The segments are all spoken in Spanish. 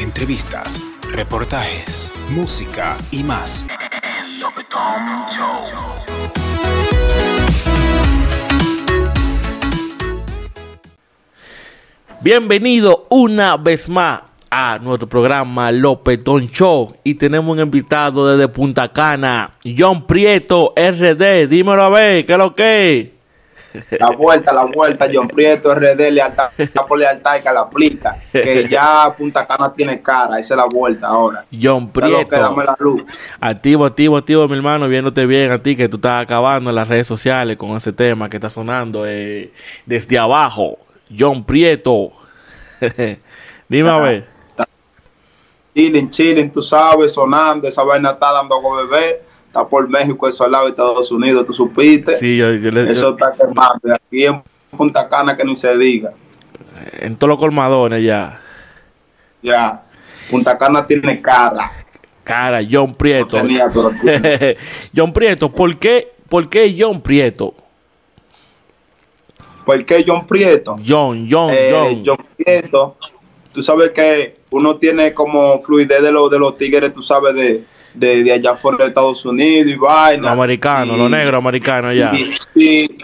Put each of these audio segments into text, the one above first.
entrevistas, reportajes, música y más. Bienvenido una vez más a nuestro programa Lopetón Show y tenemos un invitado desde Punta Cana, John Prieto RD. Dímelo a ver, ¿qué es lo que? La vuelta, la vuelta, John Prieto RD, lealtad por lealtad y que la aplica. Que ya Punta Cana tiene cara, esa es la vuelta ahora. John Prieto. dame la luz. Activo, activo, activo, mi hermano, viéndote bien a ti que tú estás acabando en las redes sociales con ese tema que está sonando eh, desde abajo. John Prieto. Dime a ver. Chilling, chilling, tú sabes, sonando, esa vaina está dando con bebé, está por México, eso al lado de Estados Unidos, tú supiste. Sí, yo, yo le- Eso está quemando. Aquí en Punta Cana que ni se diga. en todos los colmadones ya. Ya. Punta Cana tiene cara. Cara, John Prieto. No tenía, pero tiene. John Prieto, ¿por qué, ¿por qué John Prieto? ¿Por qué John Prieto? John, John, Eh, John. John Prieto, tú sabes que uno tiene como fluidez de, los de los tigres, tú sabes, de, de, de allá fuera de Estados Unidos y vaina. Los americanos, los negros americanos ya. Y, y-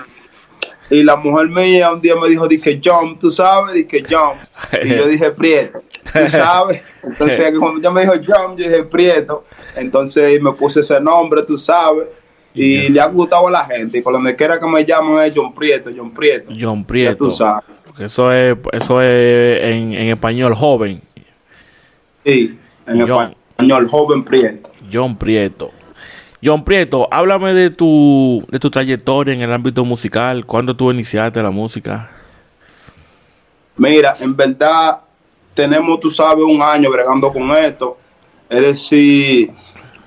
y la mujer mía un día me dijo, dije John, tú sabes, dije John. Y yo dije Prieto, tú sabes. Entonces cuando ella me dijo John, yo dije Prieto. Entonces me puse ese nombre, tú sabes. Y le ha gustado a la gente. Y por donde quiera que me llaman es John Prieto, John Prieto. John Prieto. tú sabes. Porque Eso es, eso es en, en español joven. Sí, en John. español, joven Prieto. John Prieto. John Prieto, háblame de tu, de tu trayectoria en el ámbito musical. ¿Cuándo tú iniciaste la música? Mira, en verdad tenemos, tú sabes, un año bregando con esto. Es decir,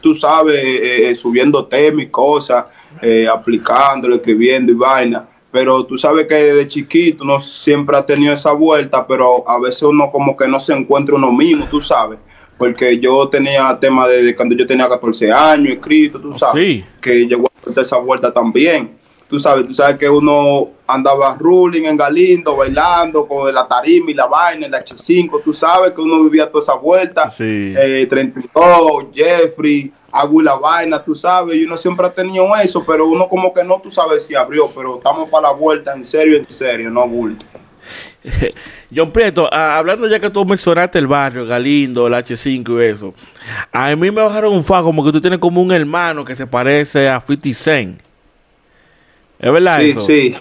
tú sabes, eh, eh, subiendo temas y cosas, eh, aplicándolo, escribiendo y vaina. Pero tú sabes que desde chiquito uno siempre ha tenido esa vuelta, pero a veces uno como que no se encuentra uno mismo, tú sabes. Porque yo tenía tema desde cuando yo tenía 14 años escrito, tú sabes. sí. Que llegó a esa vuelta también. Tú sabes, tú sabes que uno andaba ruling en Galindo, bailando con la tarima y la vaina, el H5. Tú sabes que uno vivía toda esa vuelta. Sí. Eh, 32, Jeffrey, y la vaina, tú sabes. Y uno siempre ha tenido eso, pero uno como que no, tú sabes si abrió. Pero estamos para la vuelta, en serio, en serio, no bulto. John Prieto, hablando ya que tú mencionaste el barrio, Galindo, el H5 y eso. A mí me bajaron un fa como que tú tienes como un hermano que se parece a 50 Cent. ¿Es verdad Sí, eso? sí.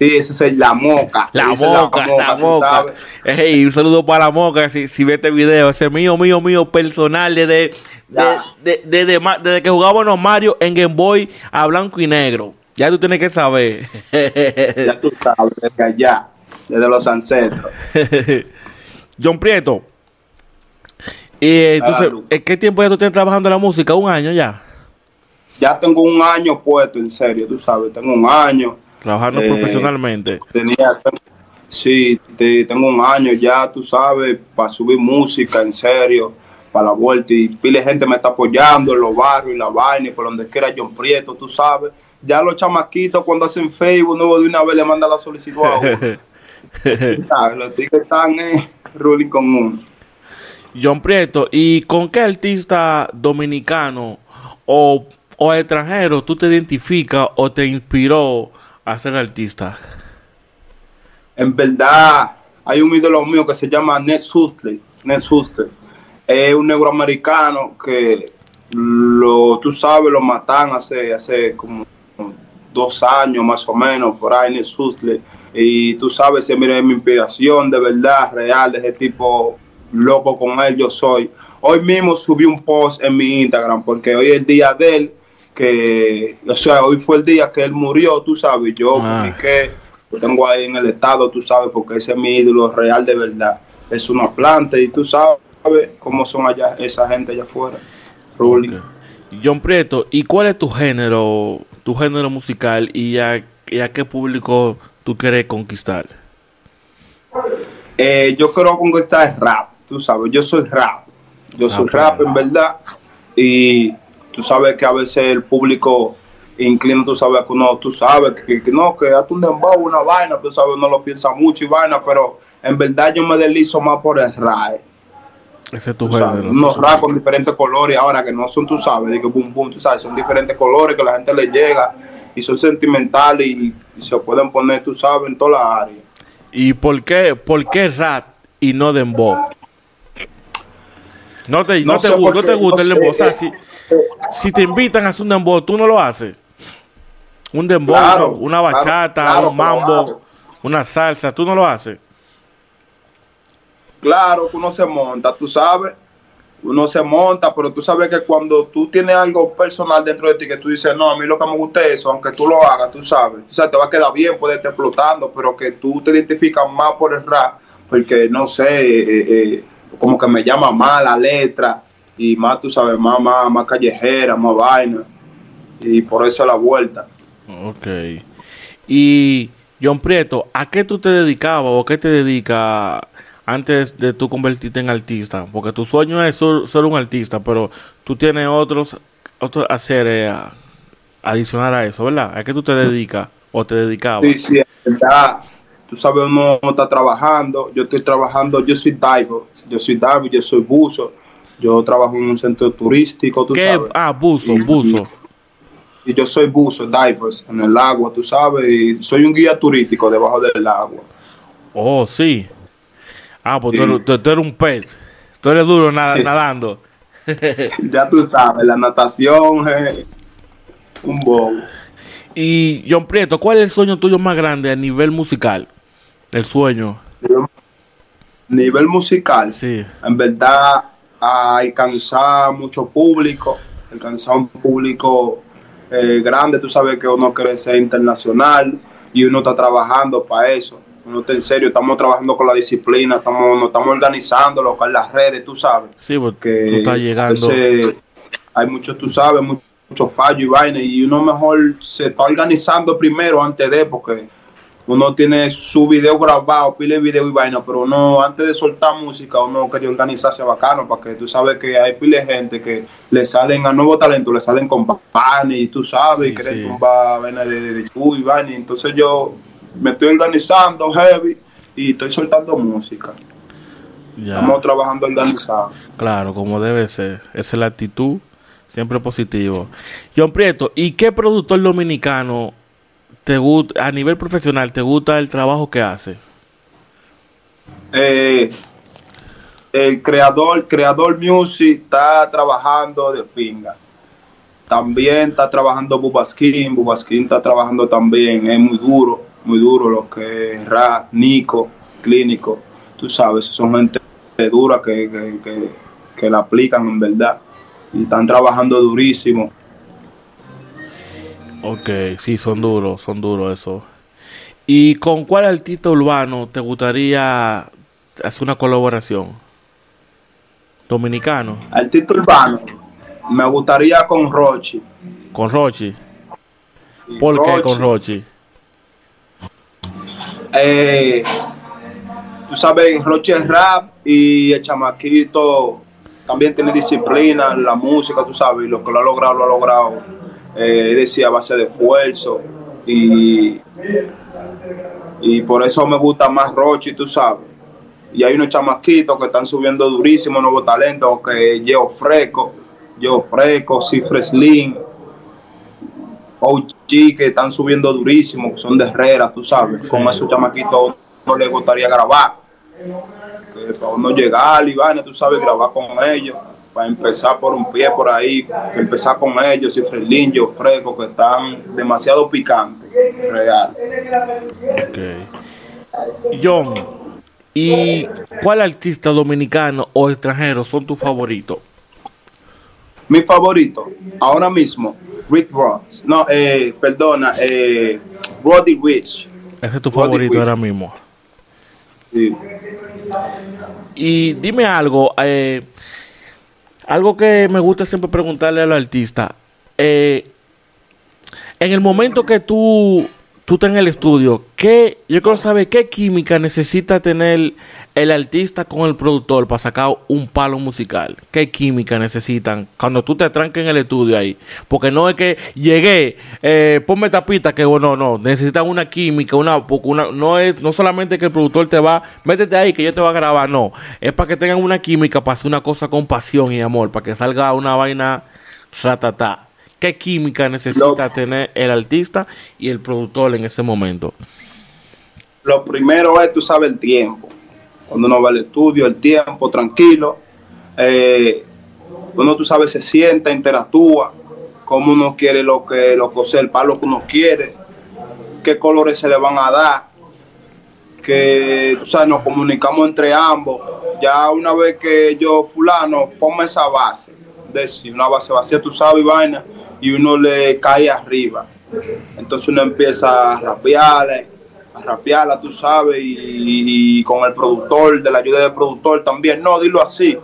Sí, esa es la moca. La moca, la moca. sabes. Ey, un saludo para la moca si, si ve este video. Ese mío, mío, mío, personal desde, de, de- de- desde que jugábamos Mario en Game Boy a blanco y negro. Ya tú tienes que saber. Ya tú sabes, desde allá, desde los ancestros. John Prieto. Y eh, entonces. ¿en qué tiempo ya tú tienes trabajando en la música? ¿Un año ya? Ya tengo un año puesto, en serio, tú sabes, tengo un año. Trabajando Eh, profesionalmente. Tenía, sí, te- tengo un año ya, tú sabes, para subir música, en serio, para la vuelta. Y pile gente me está apoyando en los barrios y la vaina, y por donde quiera John Prieto, tú sabes. Ya los chamaquitos cuando hacen Facebook, nuevo de una vez le mandan la solicitud a uno. Los tigres están eh, ruling con uno. John Prieto, ¿y con qué artista dominicano o, o extranjero tú te identificas o te inspiró a ser artista? En verdad, hay un ídolo mío que se llama Ned Huxley. Ned Huxley. Es un negro americano que lo, tú sabes, lo matan hace, hace como dos años más o menos, por ahí, Ned Huxley. Y tú sabes, se mira mi inspiración de verdad, real, de ese tipo loco con él yo soy. Hoy mismo subí un post en mi Instagram porque hoy es el día de él, que, o sea, hoy fue el día que él murió, tú sabes, yo Ah. publiqué lo tengo ahí en el estado, tú sabes, porque ese es mi ídolo real de verdad. Es una planta y tú sabes cómo son allá esa gente allá afuera. Ruling. Ok. John Prieto, ¿y cuál es tu género, tu género musical y a, y a qué público tú quieres conquistar? Eh, yo creo que conquistar es rap, tú sabes, yo soy rap. Yo soy Ok. rap en verdad. Y tú sabes que a veces el público inclina, tú sabes, que uno, tú sabes, que, que no, que hazte un dembow, una vaina, tú sabes, uno lo piensa mucho y vaina, pero en verdad yo me deslizo más por el rap. Ese es tu género. unos rap con diferentes colores, ahora que no son, tú sabes, de que boom boom, tú sabes, son diferentes colores que la gente le llega y son sentimentales y, y se pueden poner, tú sabes, en todas las áreas. ¿Y por qué, por qué rap y no dembow? No te, no No te, sé gu- por no te gusta el dembow. O sea, si, si te invitan a hacer un dembow, tú no lo haces. Un dembow, Claro, una bachata, claro un mambo, una salsa, tú no lo haces. Claro que uno se monta, tú sabes, uno se monta, pero tú sabes que cuando tú tienes algo personal dentro de ti que tú dices, no, a mí lo que me gusta es eso, aunque tú lo hagas, tú sabes, o sea, te va a quedar bien, puede estar explotando, pero que tú te identificas más por el rap, porque no sé, eh, eh, como que me llama más la letra y más, tú sabes, más, más, más callejera, más vaina, y por eso la vuelta. Ok. Y John Prieto, ¿a qué tú te dedicabas o qué te dedicas antes de tú convertirte en artista? Porque tu sueño es ser, ser un artista, pero tú tienes otros otros haceres adicional a eso, ¿verdad? ¿A qué tú te dedicas o te dedicabas? Sí, sí, es verdad. Tú sabes, uno está trabajando. Yo estoy trabajando, yo soy diver. Yo soy diver, yo soy buzo. Yo trabajo en un centro turístico, tú ¿Qué? sabes. Ah, buzo, Y- buzo. Y yo soy buzo, divers, en el agua, tú sabes. Y soy un guía turístico debajo del agua. Oh, sí. Ah, pues tú, Sí. eres, tú- tú eres un pez. Tú eres duro nada- Sí. nadando. ya tú sabes, la natación es un bobo. Y John Prieto, ¿cuál es el sueño tuyo más grande a nivel musical? El sueño. Nivel musical. Sí. en verdad alcanzar mucho público, alcanzar un público eh, grande, tú sabes que uno quiere ser internacional y uno está trabajando para eso, uno está en serio, estamos trabajando con la disciplina, estamos, nos estamos organizando, lo que es las redes, tú sabes, Sí, porque que tú estás llegando. veces hay muchos, tú sabes, muchos mucho fallos y vaina y uno mejor se está organizando primero antes de, porque uno tiene su video grabado, pile video y vaina, pero uno antes de soltar música, uno quería organizarse bacano, para que tú sabes que hay pile de gente que le salen a nuevo talento, le salen con pan y tú sabes, Sí, y quieren sí. tumbar vaina de, de, de y vaina, entonces yo me estoy organizando heavy y estoy soltando música. Ya. Estamos trabajando organizado. Claro, como debe ser. Esa es la actitud, siempre positivo. John Prieto, ¿y qué productor dominicano te gusta, a nivel profesional, te gusta el trabajo que hace? Eh, el creador, creador Music está trabajando de pinga. También está trabajando Bubaskin, Bubaskin está trabajando también, es muy duro, muy duro lo que es Rap, Nico, Clínico, tú sabes, son gente dura que, que, que, que la aplican en verdad y están trabajando durísimo. Ok, sí, son duros, son duros eso. ¿Y con cuál artista urbano te gustaría hacer una colaboración? Dominicano, Artista urbano, me gustaría con Rochi. con Rochi. ¿Por qué con Rochi? Eh, tú sabes, Roche es rap y el chamaquito también tiene disciplina en la música, tú sabes, lo que lo ha logrado, lo ha logrado, eh, decir, a base de esfuerzo. Y, y por eso me gusta más Roche, tú sabes. Y hay unos chamaquitos que están subiendo durísimo nuevos talentos, que Geo Freco, Geo Freco, Cifre Slim, Que están subiendo durísimo, que son de Herrera, tú sabes, con esos chamaquitos no les gustaría grabar. Que para uno llegar y vaina, tú sabes, grabar con ellos, para empezar por un pie por ahí, empezar con ellos, y Frelín, yo Fresco, que están demasiado picantes, real. Ok. John, ¿y cuál artista dominicano o extranjero son tus favoritos? Mi favorito, ahora mismo, Rick Ross, no, eh, perdona, eh, Roddy Rich. Ese es tu Roddy favorito ahora mismo. Sí. Y dime algo, eh, algo que me gusta siempre preguntarle a los artistas. eh, en el momento que tú, tú estás en el estudio, ¿qué, yo quiero saber qué química necesita tener el artista con el productor para sacar un palo musical. ¿Qué química necesitan cuando tú te tranques en el estudio ahí? Porque no es que llegué, eh, ponme tapita, que bueno, no, necesitan una química, una, una, no es no solamente que el productor te va, métete ahí que yo te va a grabar, no, es para que tengan una química para hacer una cosa con pasión y amor, para que salga una vaina ratata. ¿Qué química necesita tener el artista y el productor en ese momento? Lo primero es, tú sabes, el tiempo. Cuando uno va al estudio, el tiempo, tranquilo. Eh, uno, tú sabes, se sienta, interactúa, cómo uno quiere lo que, lo que el palo que uno quiere, qué colores se le van a dar, que, tú sabes, nos comunicamos entre ambos. Ya una vez que yo, fulano, ponme esa base, decir, una base vacía, tú sabes, vaina y uno le cae arriba. Entonces uno empieza a rapearle, a rapearla, tú sabes, y, con el productor, de la ayuda del productor también. No, dilo así,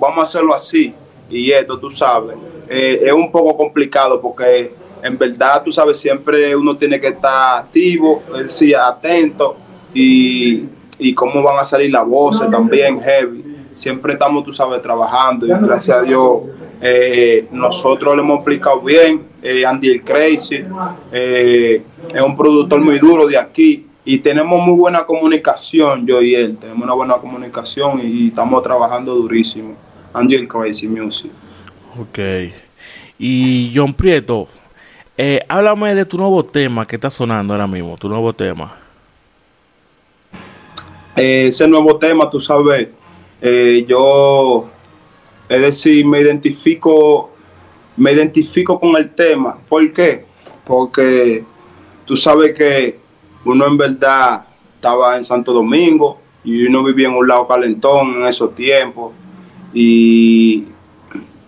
vamos a hacerlo así. Y esto, tú sabes, eh, es un poco complicado porque en verdad, tú sabes, siempre uno tiene que estar activo, es decir, atento y, y cómo van a salir las voces también heavy. Siempre estamos, tú sabes, trabajando y gracias a Dios eh, nosotros le hemos explicado bien, eh, Andy el Crazy, eh, es un productor muy duro de aquí y tenemos muy buena comunicación, yo y él, tenemos una buena comunicación y, estamos trabajando durísimo. Andy el Crazy Music. Ok. Y John Prieto, háblame de tu nuevo tema que está sonando ahora mismo, tu nuevo tema. ese nuevo tema, tú sabes, yo es decir, me identifico, me identifico con el tema. ¿Por qué? Porque tú sabes que uno en verdad estaba en Santo Domingo y uno vivía en un lado calentón en esos tiempos. Y,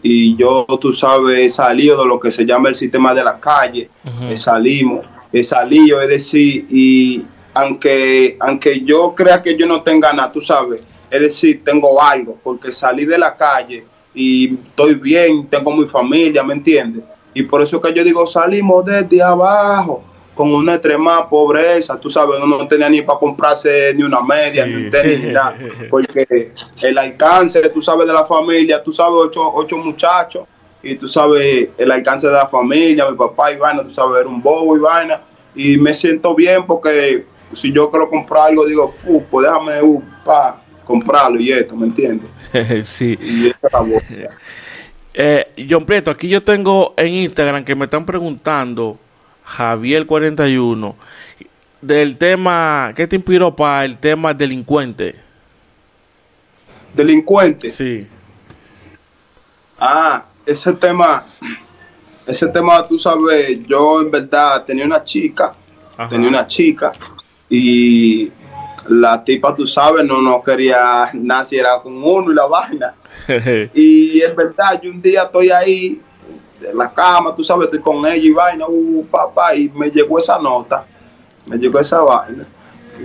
y yo, tú sabes, he salido de lo que se llama el sistema de la calle. he salimos, he salido, es decir, y aunque, aunque yo crea que yo no tenga nada, tú sabes, es decir, tengo algo, porque salí de la calle y estoy bien, tengo mi familia, ¿me entiendes? Y por eso que yo digo, salimos desde abajo, con una extrema pobreza, tú sabes, uno no tenía ni para comprarse ni una media, ni un tenis, ni nada, porque el alcance, tú sabes, de la familia, tú sabes, ocho, ocho muchachos, y tú sabes, el alcance de la familia, mi papá y vaina, tú sabes, era un bobo y vaina, y me siento bien porque si yo quiero comprar algo, digo, pues déjame, uh, pa, comprarlo y esto, ¿me entiendes? sí. Y eh, John Prieto, aquí yo tengo en Instagram que me están preguntando, Javier41, del tema, ¿qué te inspiró para el tema delincuente? ¿Delincuente? Sí. Ah, ese tema, ese tema, tú sabes, yo en verdad tenía una chica, tenía una chica y la tipa, tú sabes, no, no quería era con uno y la vaina. y en verdad, yo un día estoy ahí en la cama, tú sabes, estoy con ella y vaina, uh, papá, y me llegó esa nota, me llegó esa vaina.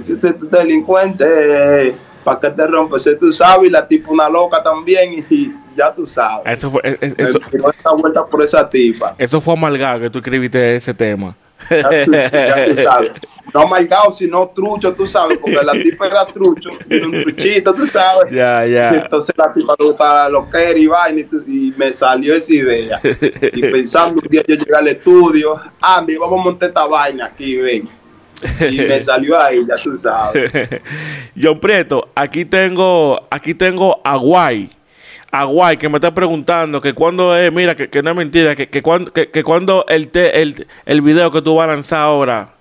Si usted es delincuente, ¿para qué te rompes? Tú sabes, y la tipa una loca también, y ya tú sabes. Eso fue, vuelta por esa tipa. Eso fue amargado que tú escribiste ese tema. Ya tú, sabes. No amargado, sino trucho, tú sabes, porque la tipa era trucho, un truchito, tú sabes. Ya, ya. entonces la tipa le gustaba lo que era y vaina, y, me salió esa idea. Y pensando un día yo llegué al estudio, Andy, vamos a montar esta vaina aquí, ven. Y me salió ahí, ya tú sabes. John Prieto, aquí tengo, aquí tengo a Guay Aguay que me está preguntando que cuando es, mira, que, que no es mentira, que, que cuando, que, que cuando el, te, el, el video que tú vas a lanzar ahora,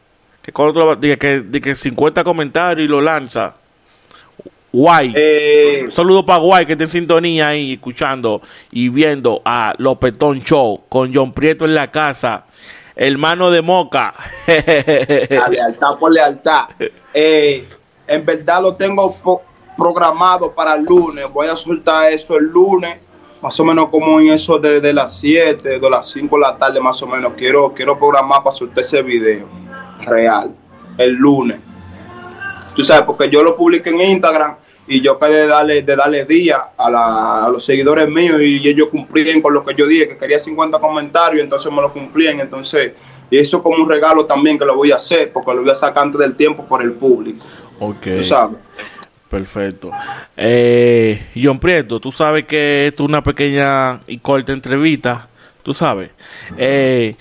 que cuando tú, que, que 50 comentarios y lo lanza. Guay. Eh, Saludo para Guay que está en sintonía ahí escuchando y viendo a Lopetón Show con John Prieto en la casa. Hermano de Moca. La lealtad por lealtad. Eh, en verdad lo tengo programado para el lunes. Voy a soltar eso el lunes, más o menos como en eso de, las 7, de las 5 de la tarde más o menos. Quiero, quiero programar para soltar ese video real el lunes. Tú sabes, porque yo lo publiqué en Instagram y yo quedé de darle, de darle día a, a, los seguidores míos y ellos cumplían con lo que yo dije, que quería 50 comentarios, entonces me lo cumplían. Entonces Y eso como un regalo también que lo voy a hacer, porque lo voy a sacar antes del tiempo por el público. Ok. Tú sabes. Perfecto. Eh, John Prieto, tú sabes que esto es una pequeña y corta entrevista, tú sabes. Eh,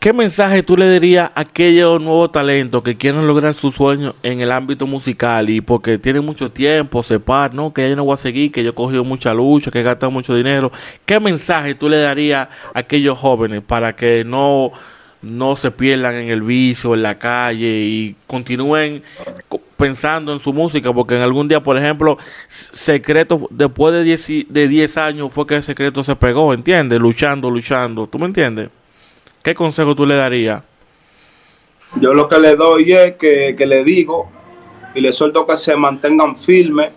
¿Qué mensaje tú le dirías a aquellos nuevos talentos que quieren lograr sus sueños en el ámbito musical y porque tienen mucho tiempo, separar, no, que yo no voy a seguir, que yo he cogido mucha lucha, que he gastado mucho dinero? ¿Qué mensaje tú le darías a aquellos jóvenes para que no, no se pierdan en el vicio, en la calle y continúen co- pensando en su música? Porque en algún día, por ejemplo, Secreto, después de 10, y- de 10 años fue que Secreto se pegó, ¿entiendes? Luchando, luchando. ¿Tú me entiendes? ¿Qué consejo tú le darías? Yo lo que le doy es que, que le digo y le suelto que se mantengan firmes,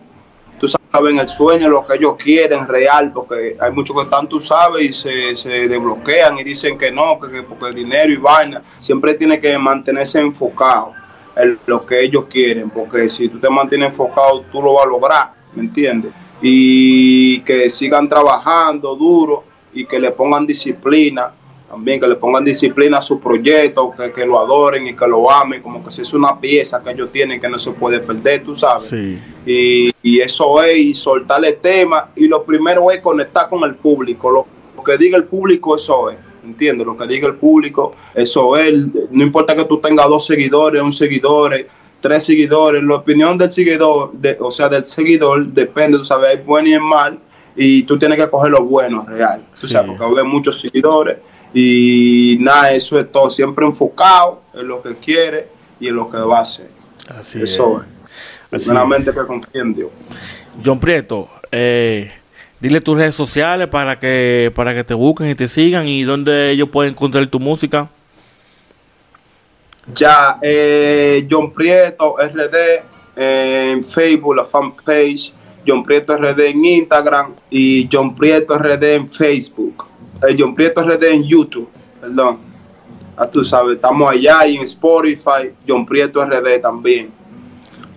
tú sabes, en el sueño, lo que ellos quieren, real, porque hay muchos que están, tú sabes, y se, se desbloquean y dicen que no, que, que porque dinero y vaina, siempre tiene que mantenerse enfocado en lo que ellos quieren, porque si tú te mantienes enfocado, tú lo vas a lograr, ¿me entiendes? Y que sigan trabajando duro y que le pongan disciplina también que le pongan disciplina a su proyecto, que, que lo adoren y que lo amen, como que si es una pieza que ellos tienen que no se puede perder, tú sabes. Sí. Y, y eso es, y soltarle tema, y lo primero es conectar con el público, lo, lo que diga el público, eso es, ¿entiendes? Lo que diga el público, eso es, no importa que tú tengas dos seguidores, un seguidor, tres seguidores, la opinión del seguidor, de, o sea, del seguidor, depende, tú sabes, hay bueno y hay mal, y tú tienes que coger lo bueno, real, tú Sí. sabes, porque hay muchos seguidores, y nada, eso es todo, siempre enfocado en lo que quiere y en lo que va a hacer. Así eso es. es. Así Primeramente que confíe en Dios. John Prieto, eh, dile tus redes sociales para que para que te busquen y te sigan y dónde ellos pueden encontrar tu música. Ya, eh, John Prieto RD eh, en Facebook, la fanpage, John Prieto RD en Instagram y John Prieto RD en Facebook. Eh, John Prieto RD en YouTube, perdón. Tú sabes, estamos allá y en Spotify, John Prieto RD también.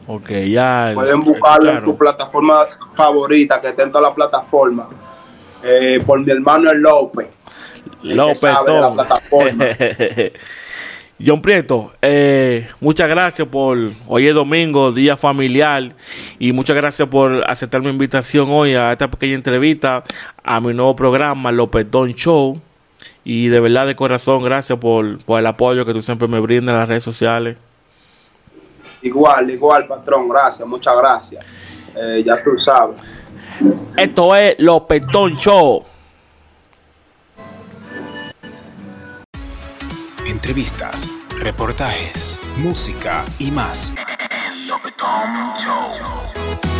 Ok, ya. Pueden buscarlo en su plataforma favorita, que está en toda la plataforma. Eh, por mi hermano el López. el que López sabe de la Tom. plataforma. John Prieto, eh, muchas gracias por hoy es domingo, día familiar, y muchas gracias por aceptar mi invitación hoy a esta pequeña entrevista a mi nuevo programa, López Don Show. Y de verdad, de corazón, gracias por, por el apoyo que tú siempre me brindas en las redes sociales. Igual, igual, patrón, gracias, muchas gracias. Eh, ya tú sabes. Esto es López Don Show. Entrevistas, reportajes, música y más. Lopetón Show.